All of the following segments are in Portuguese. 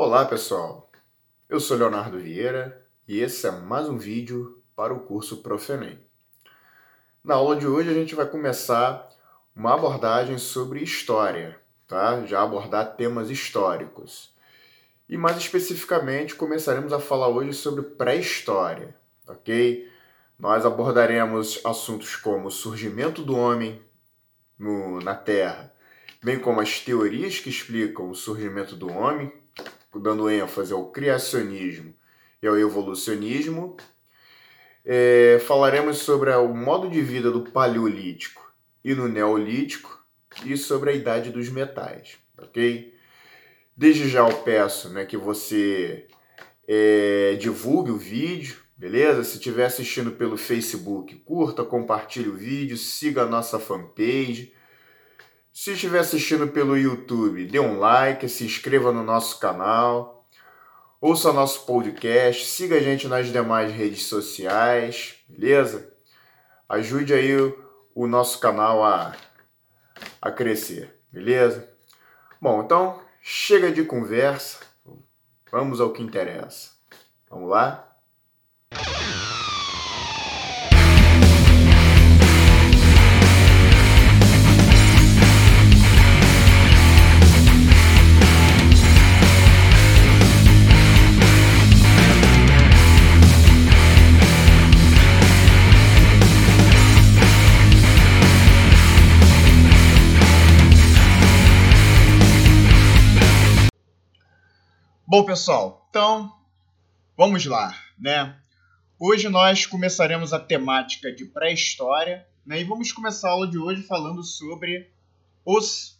Olá pessoal, eu sou Leonardo Vieira e esse é mais um vídeo para o curso Profenem. Na aula de hoje a gente vai começar uma abordagem sobre história, tá? Já abordar temas históricos. E mais especificamente começaremos a falar hoje sobre pré-história, ok? Nós abordaremos assuntos como o surgimento do homem no, na Terra, bem como as teorias que explicam o surgimento do homem dando ênfase ao criacionismo e ao evolucionismo. É, falaremos sobre o modo de vida do Paleolítico e no Neolítico e sobre a idade dos metais, ok? Desde já eu peço né, que você é, divulgue o vídeo, beleza? Se estiver assistindo pelo Facebook, curta, compartilhe o vídeo, siga a nossa fanpage se estiver assistindo pelo YouTube, dê um like, se inscreva no nosso canal, ouça nosso podcast, siga a gente nas demais redes sociais, beleza? Ajude aí o, nosso canal a, a crescer, beleza? Bom, então chega de conversa, vamos ao que interessa. Vamos lá? Bom, pessoal, então vamos lá, né? Hoje nós começaremos a temática de pré-história, né? E vamos começar a aula de hoje falando sobre os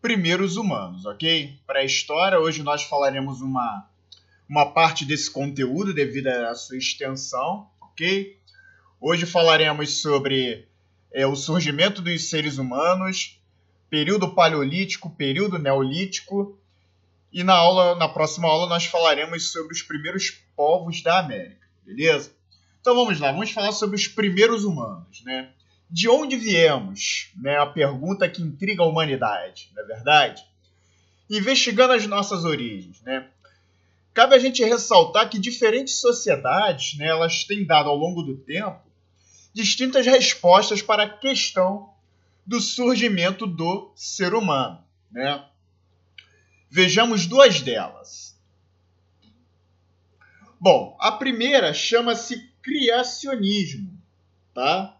primeiros humanos, ok? Pré-história, hoje nós falaremos uma, uma parte desse conteúdo devido à sua extensão, ok? Hoje falaremos sobre é, o surgimento dos seres humanos, período paleolítico, período neolítico e na aula, na próxima aula, nós falaremos sobre os primeiros povos da América, beleza? Então vamos lá, vamos falar sobre os primeiros humanos, né? De onde viemos? Né? A pergunta que intriga a humanidade, não é verdade? Investigando as nossas origens, né? Cabe a gente ressaltar que diferentes sociedades, né, elas têm dado ao longo do tempo distintas respostas para a questão do surgimento do ser humano, né? Vejamos duas delas. Bom, a primeira chama-se criacionismo, tá?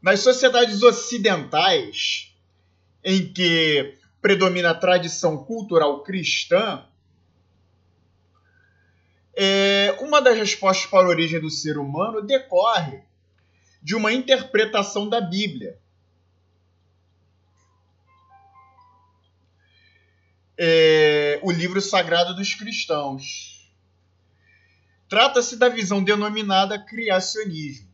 Nas sociedades ocidentais, em que predomina a tradição cultural cristã, é, uma das respostas para a origem do ser humano decorre de uma interpretação da Bíblia, é, o livro sagrado dos cristãos. Trata-se da visão denominada criacionismo.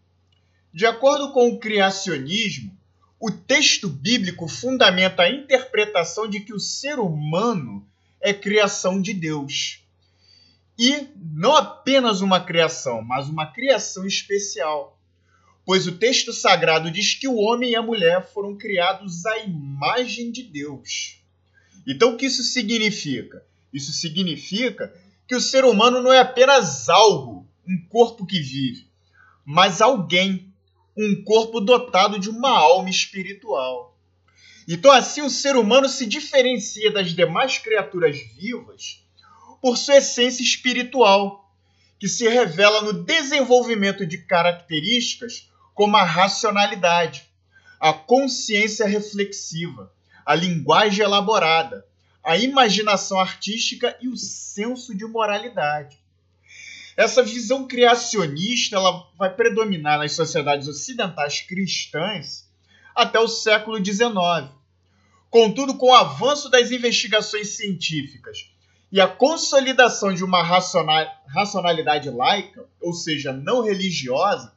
De acordo com o criacionismo, o texto bíblico fundamenta a interpretação de que o ser humano é criação de Deus. E não apenas uma criação, mas uma criação especial. Pois o texto sagrado diz que o homem e a mulher foram criados à imagem de Deus. Então, o que isso significa? Isso significa que o ser humano não é apenas algo, um corpo que vive, mas alguém, um corpo dotado de uma alma espiritual. Então, assim, o ser humano se diferencia das demais criaturas vivas por sua essência espiritual, que se revela no desenvolvimento de características como a racionalidade, a consciência reflexiva, a linguagem elaborada, a imaginação artística e o senso de moralidade. Essa visão criacionista ela vai predominar nas sociedades ocidentais cristãs até o século XIX. Contudo, com o avanço das investigações científicas e a consolidação de uma racionalidade laica, ou seja, não religiosa,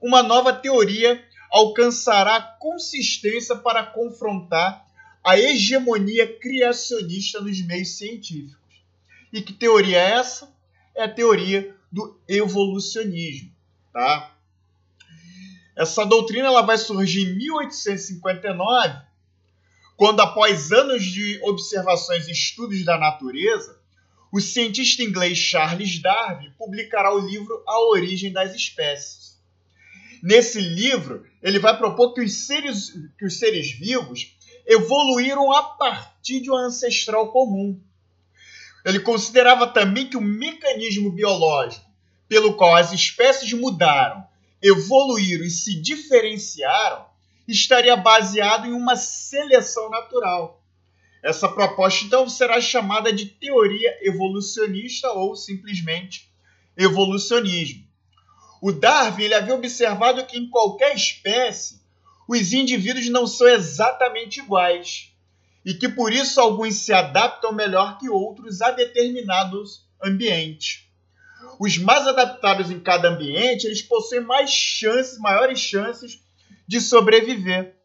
uma nova teoria alcançará consistência para confrontar a hegemonia criacionista nos meios científicos. E que teoria é essa? É a teoria do evolucionismo, tá? Essa doutrina ela vai surgir em 1859 quando, após anos de observações e estudos da natureza, o cientista inglês Charles Darwin publicará o livro A Origem das Espécies. Nesse livro, ele vai propor que os seres, que os seres vivos evoluíram a partir de um ancestral comum. Ele considerava também que o mecanismo biológico pelo qual as espécies mudaram, evoluíram e se diferenciaram estaria baseado em uma seleção natural. Essa proposta então será chamada de teoria evolucionista ou simplesmente evolucionismo. O Darwin havia observado que em qualquer espécie os indivíduos não são exatamente iguais e que por isso alguns se adaptam melhor que outros a determinados ambientes. Os mais adaptados em cada ambiente, eles possuem mais chances, maiores chances de sobreviver.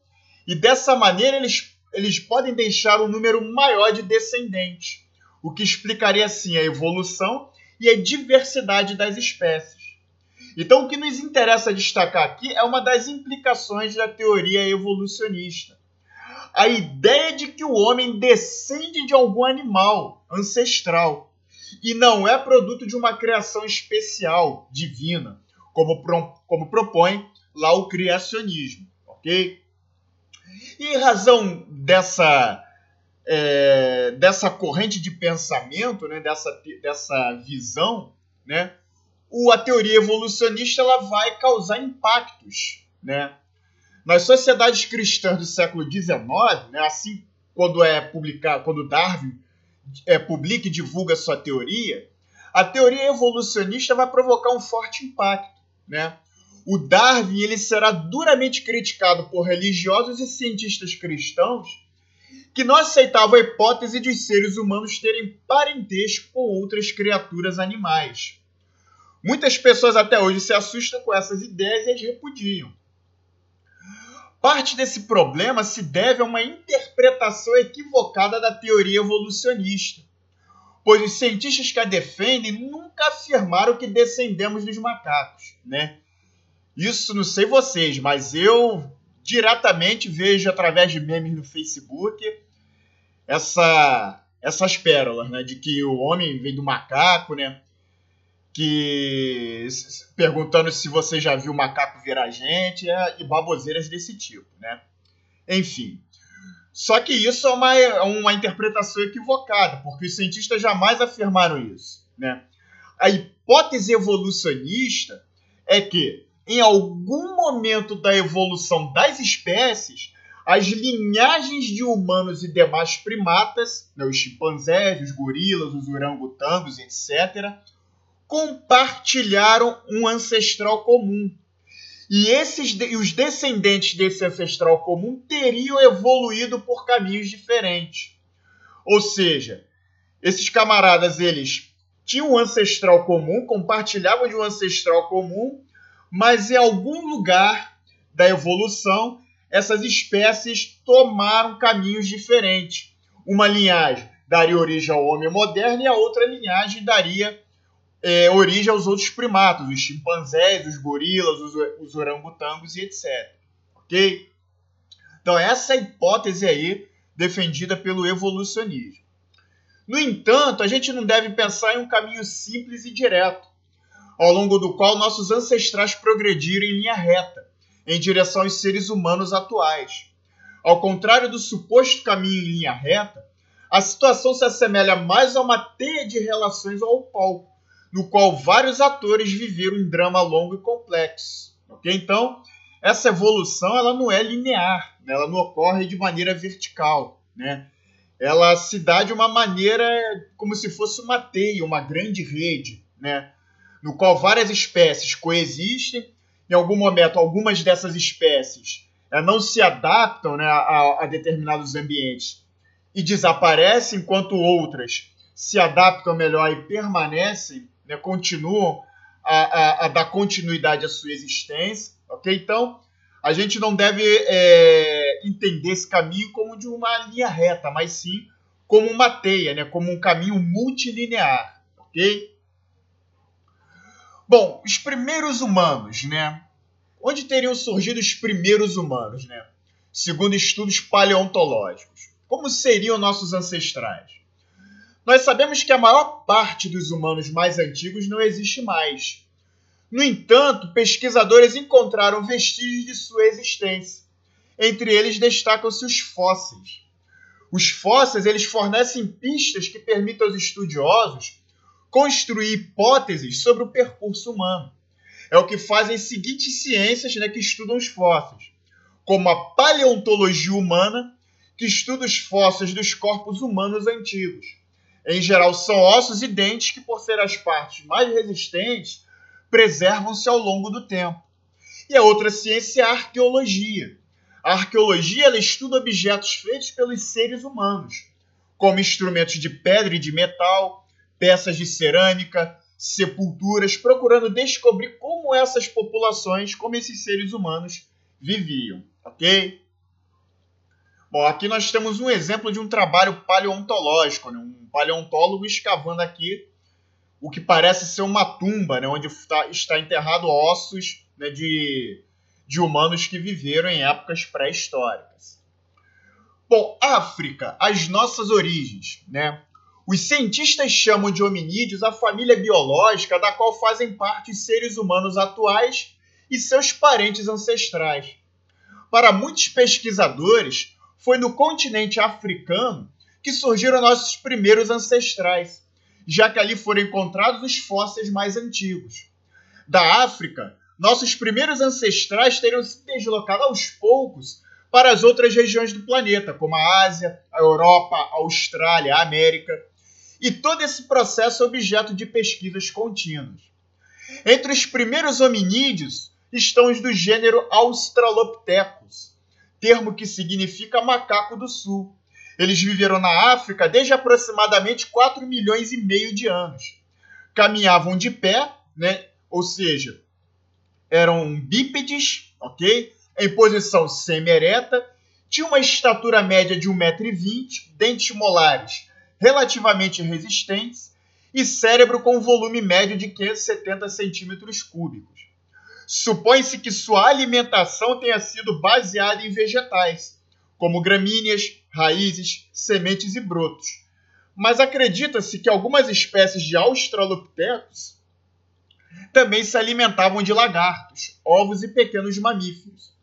E dessa maneira eles, eles podem deixar um número maior de descendentes, o que explicaria assim a evolução e a diversidade das espécies. Então, o que nos interessa destacar aqui é uma das implicações da teoria evolucionista. A ideia de que o homem descende de algum animal ancestral e não é produto de uma criação especial, divina, como, como propõe lá o criacionismo, ok? E em razão dessa, é, dessa corrente de pensamento, né, dessa, dessa visão, né, o, a teoria evolucionista ela vai causar impactos. Né? Nas sociedades cristãs do século XIX, né, assim quando é publicado, quando Darwin é, publica e divulga sua teoria, a teoria evolucionista vai provocar um forte impacto. Né? o Darwin ele será duramente criticado por religiosos e cientistas cristãos que não aceitavam a hipótese de os seres humanos terem parentesco com outras criaturas animais. Muitas pessoas até hoje se assustam com essas ideias e as repudiam. Parte desse problema se deve a uma interpretação equivocada da teoria evolucionista, pois os cientistas que a defendem nunca afirmaram que descendemos dos macacos, né? Isso não sei vocês, mas eu diretamente vejo através de memes no Facebook essa, essas pérolas, né? De que o homem vem do macaco, né? Que perguntando se você já viu macaco virar gente é, e baboseiras desse tipo, né? Enfim. Só que isso é uma, é uma interpretação equivocada, porque os cientistas jamais afirmaram isso, né? A hipótese evolucionista é que em algum momento da evolução das espécies, as linhagens de humanos e demais primatas, né, os chimpanzés, os gorilas, os orangotangos, etc., compartilharam um ancestral comum. E esses e os descendentes desse ancestral comum teriam evoluído por caminhos diferentes. Ou seja, esses camaradas eles tinham um ancestral comum, compartilhavam de um ancestral comum, mas em algum lugar da evolução, essas espécies tomaram caminhos diferentes. Uma linhagem daria origem ao homem moderno e a outra linhagem daria é, origem aos outros primatas, os chimpanzés, os gorilas, os, os orangotangos e etc. Ok? Então, essa é hipótese aí defendida pelo evolucionismo. No entanto, a gente não deve pensar em um caminho simples e direto ao longo do qual nossos ancestrais progrediram em linha reta, em direção aos seres humanos atuais. Ao contrário do suposto caminho em linha reta, a situação se assemelha mais a uma teia de relações ao palco, no qual vários atores viveram um drama longo e complexo. Okay? Então, essa evolução ela não é linear, né? ela não ocorre de maneira vertical. Né? Ela se dá de uma maneira como se fosse uma teia, uma grande rede. Né? no qual várias espécies coexistem. Em algum momento, algumas dessas espécies é, não se adaptam né, a, a, determinados ambientes e desaparecem, enquanto outras se adaptam melhor e permanecem, né, continuam a, a, a, dar continuidade à sua existência. ok? Então, a gente não deve é, entender esse caminho como de uma linha reta, mas sim como uma teia, né, como um caminho multilinear. ok? Bom, os primeiros humanos, né? Onde teriam surgido os primeiros humanos, né? segundo estudos paleontológicos. Como seriam nossos ancestrais? Nós sabemos que a maior parte dos humanos mais antigos não existe mais. No entanto, pesquisadores encontraram vestígios de sua existência. Entre eles destacam-se os fósseis. Os fósseis eles fornecem pistas que permitem aos estudiosos construir hipóteses sobre o percurso humano. É o que fazem as seguintes ciências né, que estudam os fósseis, como a paleontologia humana, que estuda os fósseis dos corpos humanos antigos. Em geral, são ossos e dentes que, por ser as partes mais resistentes, preservam-se ao longo do tempo. E a outra ciência é a arqueologia. A arqueologia ela estuda objetos feitos pelos seres humanos, como instrumentos de pedra e de metal, peças de cerâmica, sepulturas, procurando descobrir como essas populações, como esses seres humanos viviam, ok? Bom, aqui nós temos um exemplo de um trabalho paleontológico, né? um paleontólogo escavando aqui o que parece ser uma tumba, né? onde está, enterrado ossos né? de, de humanos que viveram em épocas pré-históricas. Bom, África, as nossas origens, né? Os cientistas chamam de hominídeos a família biológica da qual fazem parte os seres humanos atuais e seus parentes ancestrais. Para muitos pesquisadores, foi no continente africano que surgiram nossos primeiros ancestrais, já que ali foram encontrados os fósseis mais antigos. Da África, nossos primeiros ancestrais teriam se deslocado aos poucos para as outras regiões do planeta, como a Ásia, a Europa, a Austrália, a América e todo esse processo é objeto de pesquisas contínuas. Entre os primeiros hominídeos estão os do gênero Australopithecus, termo que significa macaco do sul. Eles viveram na África desde aproximadamente 4 milhões e meio de anos. Caminhavam de pé, né? ou seja, eram bípedes, ok? Em posição semi-ereta, tinham uma estatura média de 1,20m, dentes molares relativamente resistentes e cérebro com volume médio de 570 centímetros cúbicos. Supõe-se que sua alimentação tenha sido baseada em vegetais, como gramíneas, raízes, sementes e brotos. Mas acredita-se que algumas espécies de Australopithecus também se alimentavam de lagartos, ovos e pequenos mamíferos.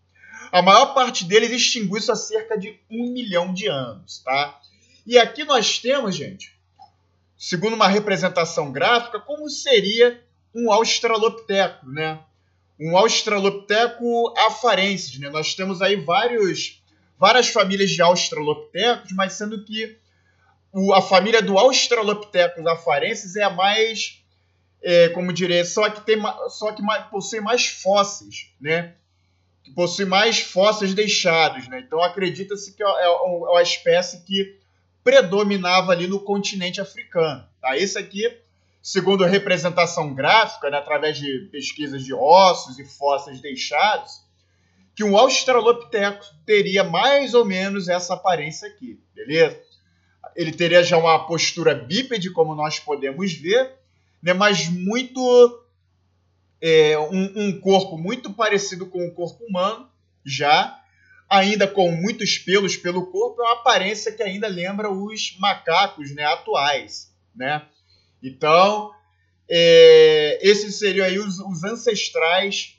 A maior parte deles extinguiu-se há cerca de um milhão de anos, tá? E aqui nós temos, gente, segundo uma representação gráfica, como seria um australopiteco, né? Um australopiteco afarensis, né? Nós temos aí vários, várias famílias de australopitecos, mas sendo que o, a família do australopithecus afarensis é a mais, é, como diria, só que, tem, só que mais, possui mais fósseis, né? Que possui mais fósseis deixados, né? Então acredita-se que é, é, é uma espécie que predominava ali no continente africano. Tá? Esse aqui, segundo a representação gráfica, né, através de pesquisas de ossos e fósseis deixados, que um australopiteco teria mais ou menos essa aparência aqui, beleza? Ele teria já uma postura bípede, como nós podemos ver, né, mas muito é, um, um corpo muito parecido com o corpo humano, já ainda com muitos pelos pelo corpo, é uma aparência que ainda lembra os macacos né, atuais. Né? Então, é, esses seriam aí os, os ancestrais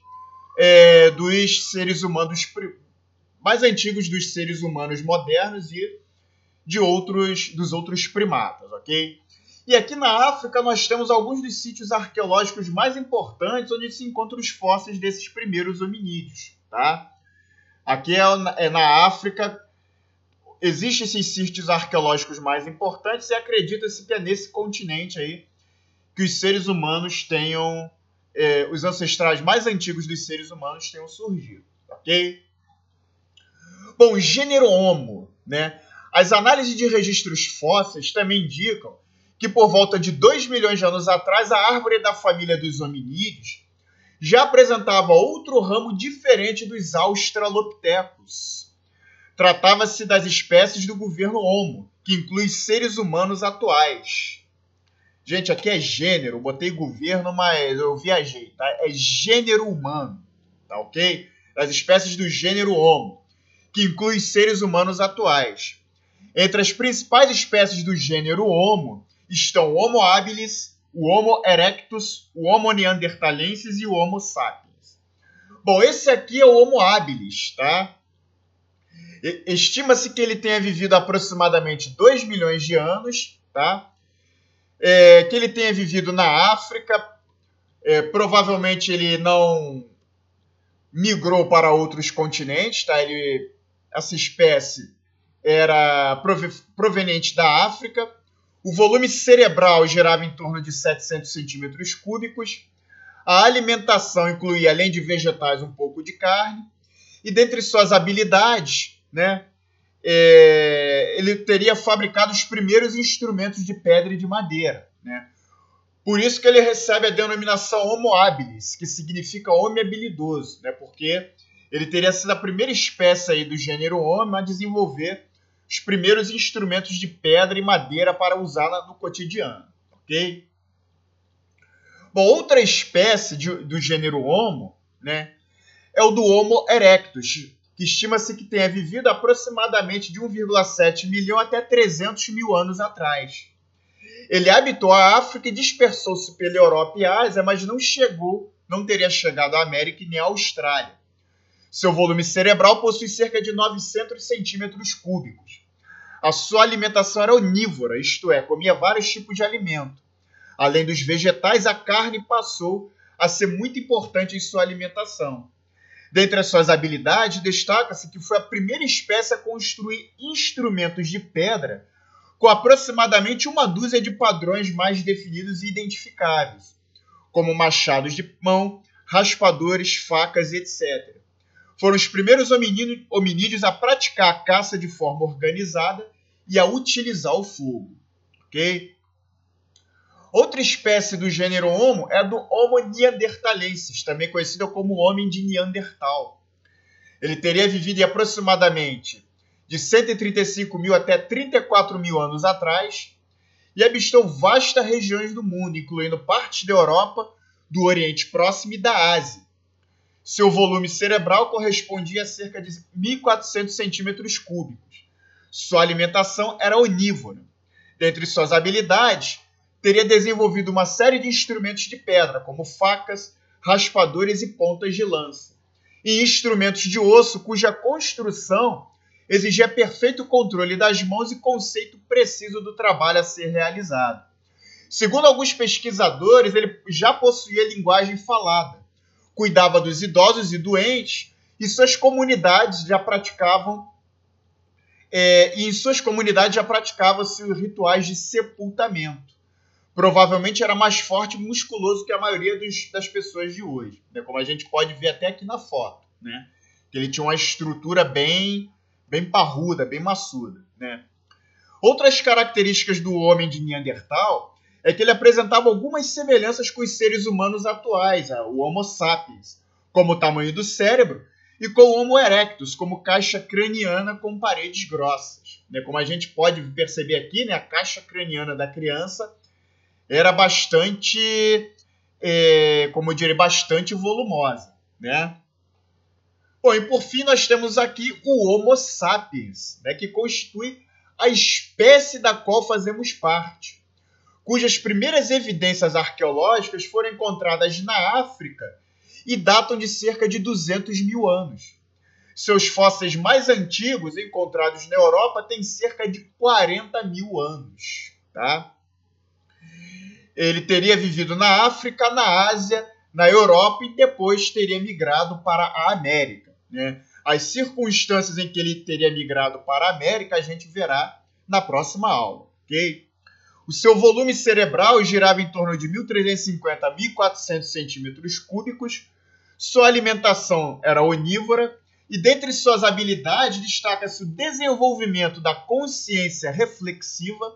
é, dos seres humanos mais antigos dos seres humanos modernos e de outros dos outros primatas, ok? E aqui na África nós temos alguns dos sítios arqueológicos mais importantes onde se encontram os fósseis desses primeiros hominídeos, tá? Aqui é, é na África, existem esses sítios arqueológicos mais importantes e acredita-se que é nesse continente aí que os seres humanos tenham, é, os ancestrais mais antigos dos seres humanos tenham surgido, ok? Bom, gênero Homo, né? As análises de registros fósseis também indicam que por volta de 2 milhões de anos atrás a árvore da família dos hominídeos já apresentava outro ramo diferente dos australopithecus. Tratava-se das espécies do governo Homo, que inclui seres humanos atuais. Gente, aqui é gênero, botei governo, mas eu viajei, tá? É gênero humano, tá ok? Das espécies do gênero Homo, que inclui seres humanos atuais. Entre as principais espécies do gênero Homo estão o Homo habilis, o Homo erectus, o Homo neanderthalensis e o Homo sapiens. Bom, esse aqui é o Homo habilis, tá? Estima-se que ele tenha vivido aproximadamente 2 milhões de anos, tá? É, que ele tenha vivido na África, é, provavelmente ele não migrou para outros continentes, tá? Ele, essa espécie era proveniente da África. O volume cerebral girava em torno de 700 centímetros cúbicos. A alimentação incluía, além de vegetais, um pouco de carne. E dentre suas habilidades, né, é, ele teria fabricado os primeiros instrumentos de pedra e de madeira. Né? Por isso que ele recebe a denominação Homo habilis, que significa homem habilidoso, né? porque ele teria sido a primeira espécie aí do gênero homem a desenvolver os primeiros instrumentos de pedra e madeira para usar no cotidiano, ok? Bom, outra espécie de, do gênero Homo, né, é o do Homo erectus, que estima-se que tenha vivido aproximadamente de 1,7 milhão até 300 mil anos atrás. Ele habitou a África e dispersou-se pela Europa e Ásia, mas não chegou, não teria chegado à América nem à Austrália. Seu volume cerebral possui cerca de 900 centímetros cúbicos. A sua alimentação era onívora, isto é, comia vários tipos de alimento. Além dos vegetais, a carne passou a ser muito importante em sua alimentação. Dentre as suas habilidades, destaca-se que foi a primeira espécie a construir instrumentos de pedra com aproximadamente uma dúzia de padrões mais definidos e identificáveis, como machados de mão, raspadores, facas, etc foram os primeiros hominídeos a praticar a caça de forma organizada e a utilizar o fogo. Ok? Outra espécie do gênero Homo é a do Homo neanderthalensis, também conhecida como homem de Neandertal. Ele teria vivido aproximadamente de 135 mil até 34 mil anos atrás e avistou vastas regiões do mundo, incluindo partes da Europa, do Oriente Próximo e da Ásia seu volume cerebral correspondia a cerca de 1.400 centímetros cúbicos. Sua alimentação era onívora. Dentre suas habilidades, teria desenvolvido uma série de instrumentos de pedra, como facas, raspadores e pontas de lança, e instrumentos de osso cuja construção exigia perfeito controle das mãos e conceito preciso do trabalho a ser realizado. Segundo alguns pesquisadores, ele já possuía linguagem falada, cuidava dos idosos e doentes, e suas comunidades já praticavam é, e em suas comunidades já praticavam-se rituais de sepultamento. Provavelmente era mais forte e musculoso que a maioria dos, das pessoas de hoje, né? como a gente pode ver até aqui na foto. Né? Ele tinha uma estrutura bem, bem parruda, bem maçuda. Né? Outras características do homem de Neandertal é que ele apresentava algumas semelhanças com os seres humanos atuais, o Homo sapiens, como o tamanho do cérebro, e com o Homo erectus, como caixa craniana com paredes grossas. Né? Como a gente pode perceber aqui, né, a caixa craniana da criança era bastante, é, como eu diria, bastante volumosa. Né? Bom, e por fim nós temos aqui o Homo sapiens, né, que constitui a espécie da qual fazemos parte cujas primeiras evidências arqueológicas foram encontradas na África e datam de cerca de 200 mil anos. Seus fósseis mais antigos, encontrados na Europa, têm cerca de 40 mil anos. Tá? Ele teria vivido na África, na Ásia, na Europa e depois teria migrado para a América. Né? As circunstâncias em que ele teria migrado para a América a gente verá na próxima aula. ok? O seu volume cerebral girava em torno de 1.350 a 1.400 centímetros cúbicos. Sua alimentação era onívora e dentre suas habilidades destaca-se o desenvolvimento da consciência reflexiva,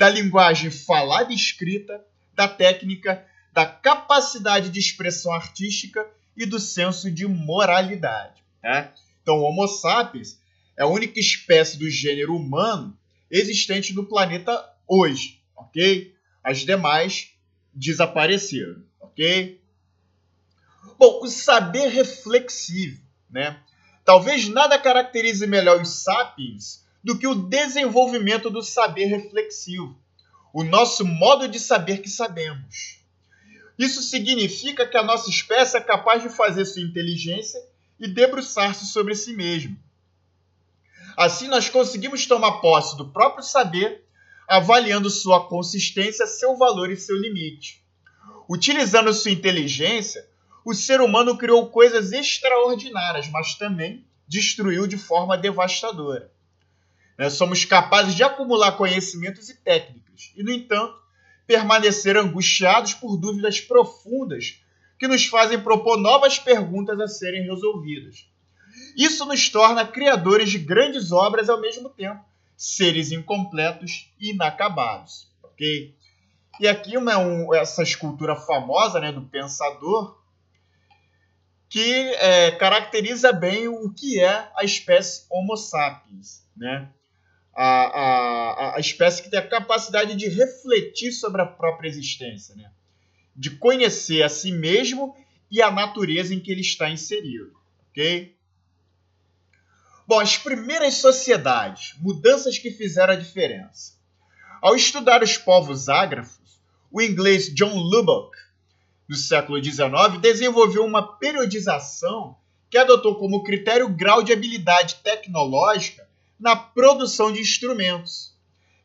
da linguagem falada e escrita, da técnica, da capacidade de expressão artística e do senso de moralidade. Né? Então, o Homo sapiens é a única espécie do gênero humano existente no planeta hoje, ok? As demais desapareceram, ok? Bom, o saber reflexivo, né? Talvez nada caracterize melhor os sapiens do que o desenvolvimento do saber reflexivo, o nosso modo de saber que sabemos. Isso significa que a nossa espécie é capaz de fazer sua inteligência e debruçar-se sobre si mesmo. Assim, nós conseguimos tomar posse do próprio saber, avaliando sua consistência, seu valor e seu limite. Utilizando sua inteligência, o ser humano criou coisas extraordinárias, mas também destruiu de forma devastadora. Né? Somos capazes de acumular conhecimentos e técnicas, e, no entanto, permanecer angustiados por dúvidas profundas que nos fazem propor novas perguntas a serem resolvidas. Isso nos torna criadores de grandes obras ao mesmo tempo, seres incompletos e inacabados. Ok? E aqui uma, um, essa escultura famosa né, do pensador que é, caracteriza bem o que é a espécie Homo sapiens, né? A, a, a espécie que tem a capacidade de refletir sobre a própria existência, né? de conhecer a si mesmo e a natureza em que ele está inserido, ok? Bom, as primeiras sociedades, mudanças que fizeram a diferença. Ao estudar os povos ágrafos, o inglês John Lubbock no século XIX, desenvolveu uma periodização que adotou como critério o grau de habilidade tecnológica na produção de instrumentos.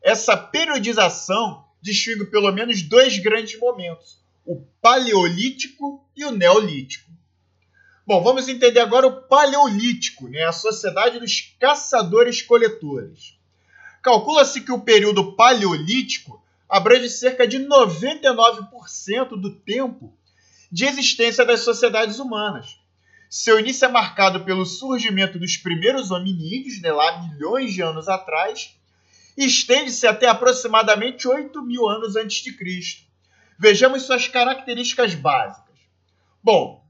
Essa periodização distingue pelo menos dois grandes momentos: o Paleolítico e o Neolítico. Bom, vamos entender agora o Paleolítico, né? a sociedade dos caçadores-coletores. Calcula-se que o período Paleolítico abrange cerca de 99% do tempo de existência das sociedades humanas. Seu início é marcado pelo surgimento dos primeiros hominídeos, né, lá milhões de anos atrás, e estende-se até aproximadamente 8 mil anos antes de Cristo. Vejamos suas características básicas. Bom,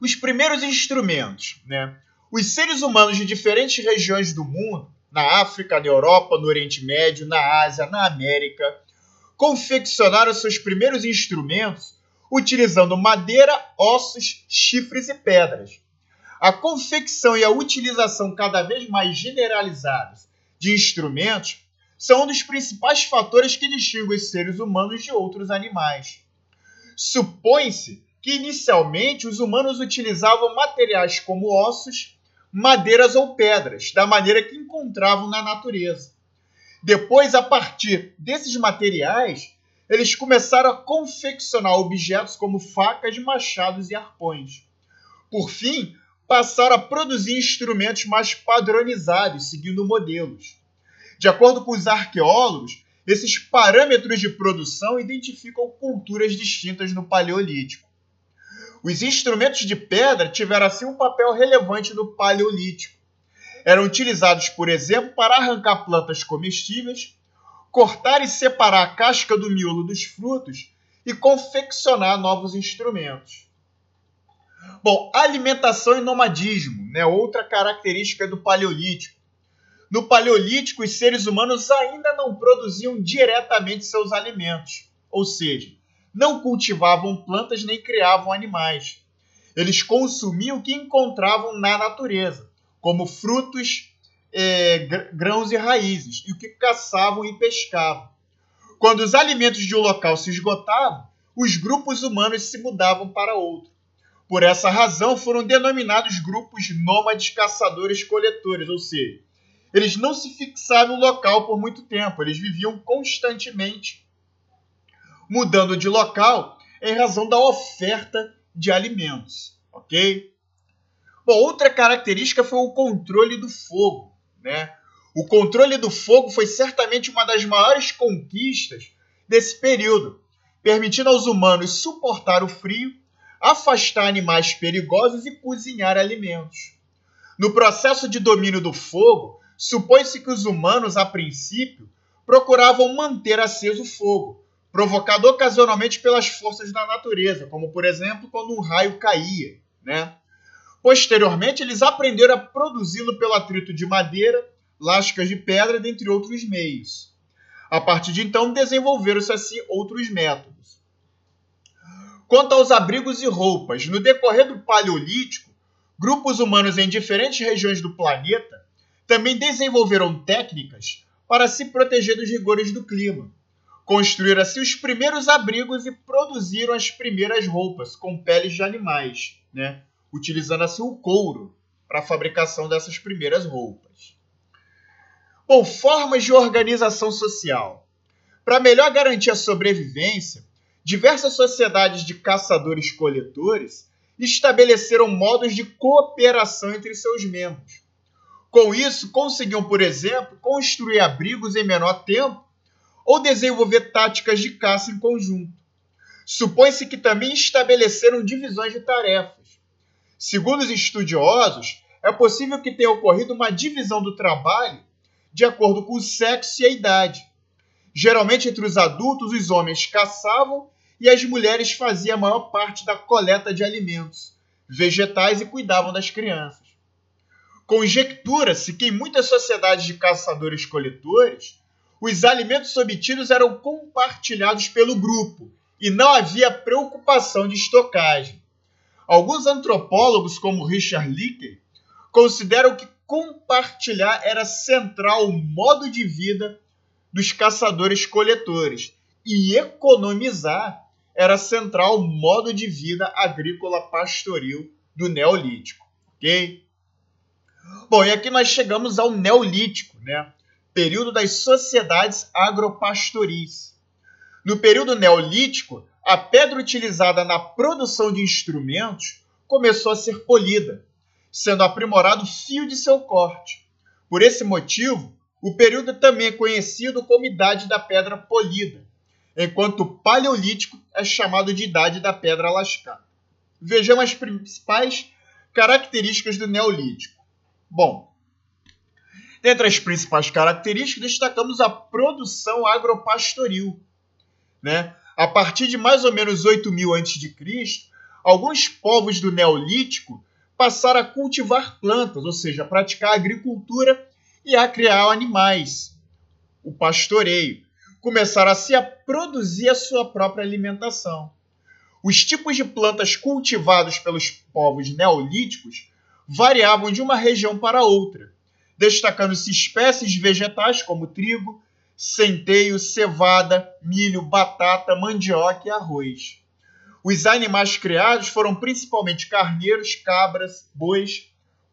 os primeiros instrumentos, né? Os seres humanos de diferentes regiões do mundo na África, na Europa, no Oriente Médio, na Ásia, na América, confeccionaram seus primeiros instrumentos utilizando madeira, ossos, chifres e pedras. A confecção e a utilização cada vez mais generalizadas de instrumentos são um dos principais fatores que distinguem os seres humanos de outros animais. Supõe-se que inicialmente os humanos utilizavam materiais como ossos, madeiras ou pedras, da maneira que encontravam na natureza. Depois, a partir desses materiais, eles começaram a confeccionar objetos como facas, machados e arpões. Por fim, passaram a produzir instrumentos mais padronizados, seguindo modelos. De acordo com os arqueólogos, esses parâmetros de produção identificam culturas distintas no Paleolítico. Os instrumentos de pedra tiveram assim um papel relevante no Paleolítico. Eram utilizados, por exemplo, para arrancar plantas comestíveis, cortar e separar a casca do miolo dos frutos e confeccionar novos instrumentos. Bom, alimentação e nomadismo, né? outra característica do Paleolítico. No Paleolítico, os seres humanos ainda não produziam diretamente seus alimentos, ou seja, não cultivavam plantas nem criavam animais. Eles consumiam o que encontravam na natureza, como frutos, é, grãos e raízes, e o que caçavam e pescavam. Quando os alimentos de um local se esgotavam, os grupos humanos se mudavam para outro. Por essa razão, foram denominados grupos nômades caçadores-coletores, ou seja, eles não se fixavam no local por muito tempo, eles viviam constantemente mudando de local em razão da oferta de alimentos, ok? Bom, outra característica foi o controle do fogo, né? O controle do fogo foi certamente uma das maiores conquistas desse período, permitindo aos humanos suportar o frio, afastar animais perigosos e cozinhar alimentos. No processo de domínio do fogo, supõe-se que os humanos, a princípio, procuravam manter aceso o fogo, provocado ocasionalmente pelas forças da natureza, como por exemplo quando um raio caía. Né? Posteriormente, eles aprenderam a produzi-lo pelo atrito de madeira, lascas de pedra, dentre outros meios. A partir de então, desenvolveram-se assim outros métodos. Quanto aos abrigos e roupas, no decorrer do Paleolítico, grupos humanos em diferentes regiões do planeta também desenvolveram técnicas para se proteger dos rigores do clima. Construíram assim os primeiros abrigos e produziram as primeiras roupas com peles de animais, né? Utilizando assim o couro para a fabricação dessas primeiras roupas. Bom, formas de organização social. Para melhor garantir a sobrevivência, diversas sociedades de caçadores-coletores estabeleceram modos de cooperação entre seus membros. Com isso, conseguiam, por exemplo, construir abrigos em menor tempo ou desenvolver táticas de caça em conjunto. Supõe-se que também estabeleceram divisões de tarefas. Segundo os estudiosos, é possível que tenha ocorrido uma divisão do trabalho de acordo com o sexo e a idade. Geralmente, entre os adultos, os homens caçavam e as mulheres faziam a maior parte da coleta de alimentos, vegetais e cuidavam das crianças. Conjectura-se que em muitas sociedades de caçadores-coletores, os alimentos obtidos eram compartilhados pelo grupo e não havia preocupação de estocagem. Alguns antropólogos, como Richard Leakey, consideram que compartilhar era central o modo de vida dos caçadores-coletores e economizar era central o modo de vida agrícola pastoril do Neolítico, ok? Bom, e aqui nós chegamos ao Neolítico, né? período das sociedades agropastoris. No período neolítico, a pedra utilizada na produção de instrumentos começou a ser polida, sendo aprimorado o fio de seu corte. Por esse motivo, o período também é conhecido como Idade da Pedra Polida, enquanto o Paleolítico é chamado de Idade da Pedra Lascada. Vejamos as principais características do Neolítico. Bom, Dentre as principais características, destacamos a produção agropastoril. Né? A partir de mais ou menos 8000 a.C., alguns povos do Neolítico passaram a cultivar plantas, ou seja, a praticar agricultura e a criar animais, o pastoreio. Começaram assim a produzir a sua própria alimentação. Os tipos de plantas cultivados pelos povos neolíticos variavam de uma região para outra destacando-se espécies vegetais como trigo, centeio, cevada, milho, batata, mandioca e arroz. Os animais criados foram principalmente carneiros, cabras, bois,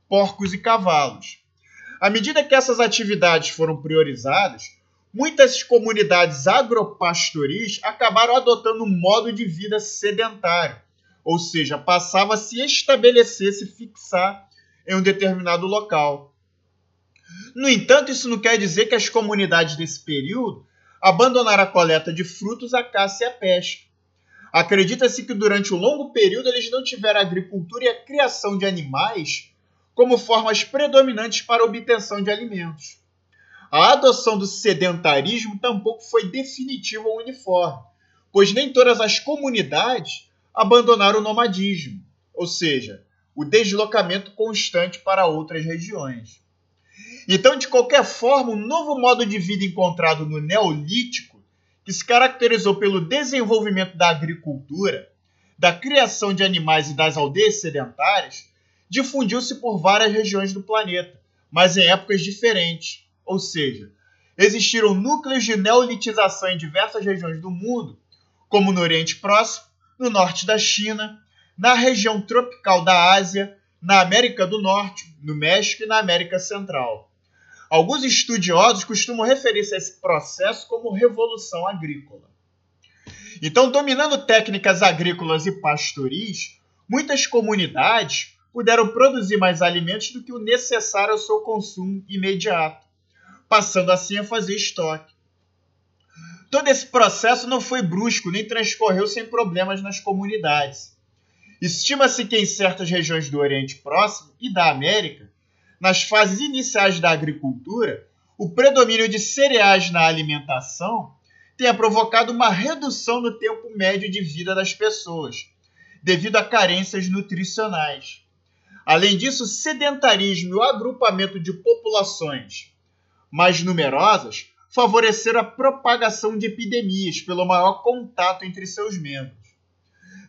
porcos e cavalos. À medida que essas atividades foram priorizadas, muitas comunidades agropastoris acabaram adotando um modo de vida sedentário, ou seja, passava a se estabelecer, se fixar em um determinado local. No entanto, isso não quer dizer que as comunidades desse período abandonaram a coleta de frutos, a caça e a pesca. Acredita-se que durante um longo período eles não tiveram a agricultura e a criação de animais como formas predominantes para a obtenção de alimentos. A adoção do sedentarismo tampouco foi definitiva ou uniforme, pois nem todas as comunidades abandonaram o nomadismo, ou seja, o deslocamento constante para outras regiões. Então, de qualquer forma, o novo modo de vida encontrado no Neolítico, que se caracterizou pelo desenvolvimento da agricultura, da criação de animais e das aldeias sedentárias, difundiu-se por várias regiões do planeta, mas em épocas diferentes. Ou seja, existiram núcleos de neolitização em diversas regiões do mundo, como no Oriente Próximo, no norte da China, na região tropical da Ásia, na América do Norte, no México e na América Central. Alguns estudiosos costumam referir-se a esse processo como revolução agrícola. Então, dominando técnicas agrícolas e pastoris, muitas comunidades puderam produzir mais alimentos do que o necessário ao seu consumo imediato, passando assim a fazer estoque. Todo esse processo não foi brusco nem transcorreu sem problemas nas comunidades. Estima-se que em certas regiões do Oriente Próximo e da América, nas fases iniciais da agricultura, o predomínio de cereais na alimentação tenha provocado uma redução no tempo médio de vida das pessoas, devido a carências nutricionais. Além disso, o sedentarismo e o agrupamento de populações mais numerosas favoreceram a propagação de epidemias pelo maior contato entre seus membros.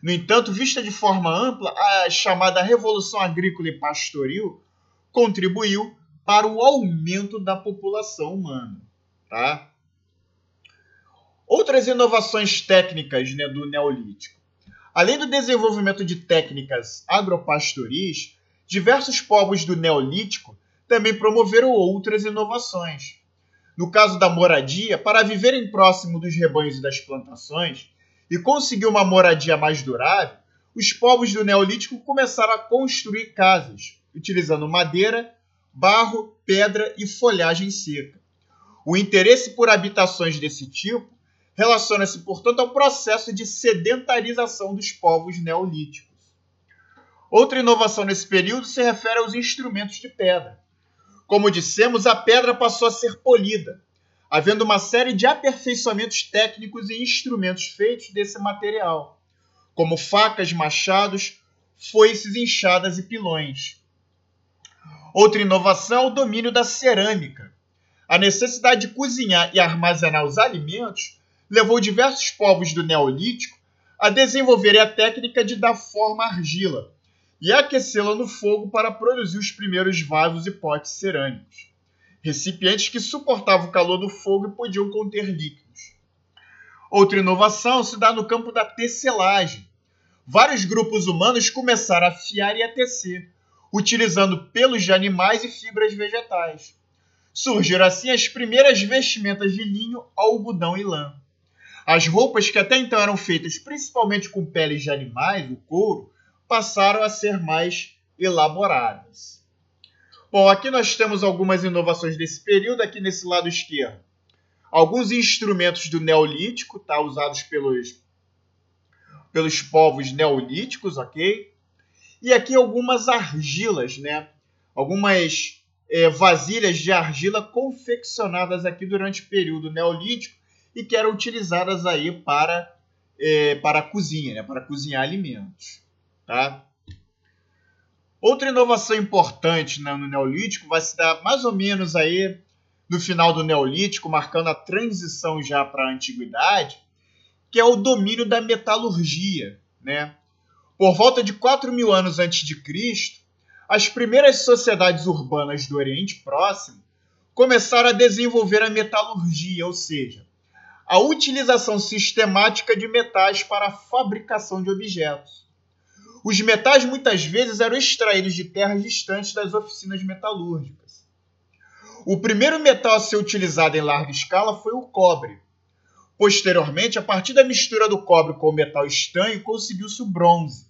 No entanto, vista de forma ampla, a chamada Revolução Agrícola e Pastoril contribuiu para o aumento da população humana. Tá? Outras inovações técnicas né, do Neolítico. Além do desenvolvimento de técnicas agropastoris, diversos povos do Neolítico também promoveram outras inovações. No caso da moradia, para viverem próximo dos rebanhos e das plantações e conseguir uma moradia mais durável, os povos do Neolítico começaram a construir casas, utilizando madeira, barro, pedra e folhagem seca. O interesse por habitações desse tipo relaciona-se, portanto, ao processo de sedentarização dos povos neolíticos. Outra inovação nesse período se refere aos instrumentos de pedra. Como dissemos, a pedra passou a ser polida, havendo uma série de aperfeiçoamentos técnicos e instrumentos feitos desse material, como facas, machados, foices, enxadas e pilões. Outra inovação é o domínio da cerâmica. A necessidade de cozinhar e armazenar os alimentos levou diversos povos do Neolítico a desenvolverem a técnica de dar forma à argila e aquecê-la no fogo para produzir os primeiros vasos e potes cerâmicos, recipientes que suportavam o calor do fogo e podiam conter líquidos. Outra inovação se dá no campo da tecelagem. Vários grupos humanos começaram a fiar e a tecer, utilizando pelos de animais e fibras vegetais. Surgiram assim as primeiras vestimentas de linho, algodão e lã. As roupas, que até então eram feitas principalmente com peles de animais, o couro, passaram a ser mais elaboradas. Bom, aqui nós temos algumas inovações desse período, aqui nesse lado esquerdo. Alguns instrumentos do Neolítico, tá, usados pelos, pelos povos neolíticos, ok? E aqui algumas argilas, né? Algumas é, vasilhas de argila confeccionadas aqui durante o período neolítico e que eram utilizadas aí para, é, para a cozinha, né? para cozinhar alimentos. Tá? Outra inovação importante né, no Neolítico vai se dar mais ou menos aí no final do Neolítico, marcando a transição já para a Antiguidade, que é o domínio da metalurgia. Né? Por volta de 4 mil anos antes de Cristo, as primeiras sociedades urbanas do Oriente Próximo começaram a desenvolver a metalurgia, ou seja, a utilização sistemática de metais para a fabricação de objetos. Os metais muitas vezes eram extraídos de terras distantes das oficinas metalúrgicas. O primeiro metal a ser utilizado em larga escala foi o cobre. Posteriormente, a partir da mistura do cobre com o metal estanho, conseguiu-se o bronze.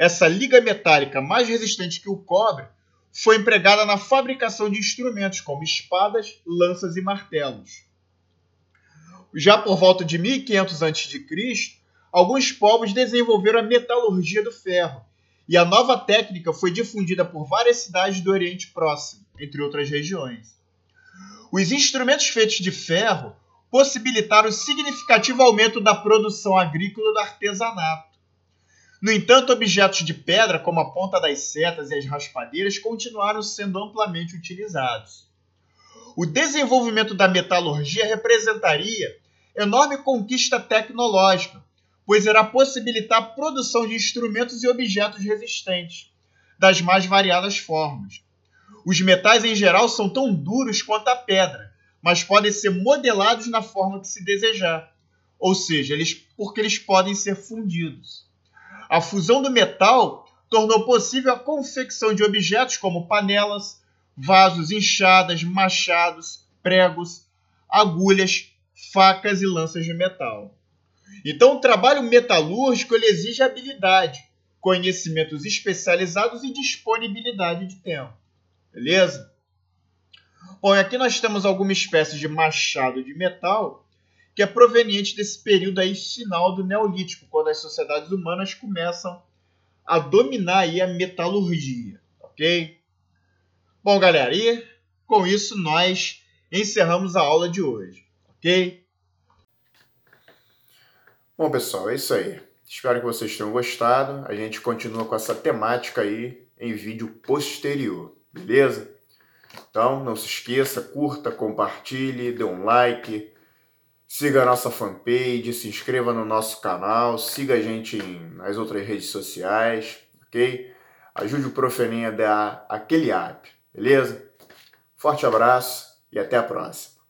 Essa liga metálica mais resistente que o cobre foi empregada na fabricação de instrumentos como espadas, lanças e martelos. Já por volta de 1500 a.C., alguns povos desenvolveram a metalurgia do ferro, e a nova técnica foi difundida por várias cidades do Oriente Próximo, entre outras regiões. Os instrumentos feitos de ferro possibilitaram significativo aumento da produção agrícola e do artesanato. No entanto, objetos de pedra, como a ponta das setas e as raspadeiras, continuaram sendo amplamente utilizados. O desenvolvimento da metalurgia representaria enorme conquista tecnológica, pois irá possibilitar a produção de instrumentos e objetos resistentes, das mais variadas formas. Os metais em geral são tão duros quanto a pedra, mas podem ser modelados na forma que se desejar, ou seja, eles, porque eles podem ser fundidos. A fusão do metal tornou possível a confecção de objetos como panelas, vasos, enxadas, machados, pregos, agulhas, facas e lanças de metal. Então, o trabalho metalúrgico ele exige habilidade, conhecimentos especializados e disponibilidade de tempo. Beleza? Bom, aqui nós temos alguma espécie de machado de metal que é proveniente desse período aí final do Neolítico, quando as sociedades humanas começam a dominar aí a metalurgia, ok? Bom, galera, e com isso nós encerramos a aula de hoje, ok? Bom, pessoal, é isso aí. Espero que vocês tenham gostado. A gente continua com essa temática aí em vídeo posterior, beleza? Então, não se esqueça, curta, compartilhe, dê um like, Siga a nossa fanpage, se inscreva no nosso canal, siga a gente nas outras redes sociais, ok? Ajude o Profeninha a dar aquele app, beleza? Forte abraço e até a próxima.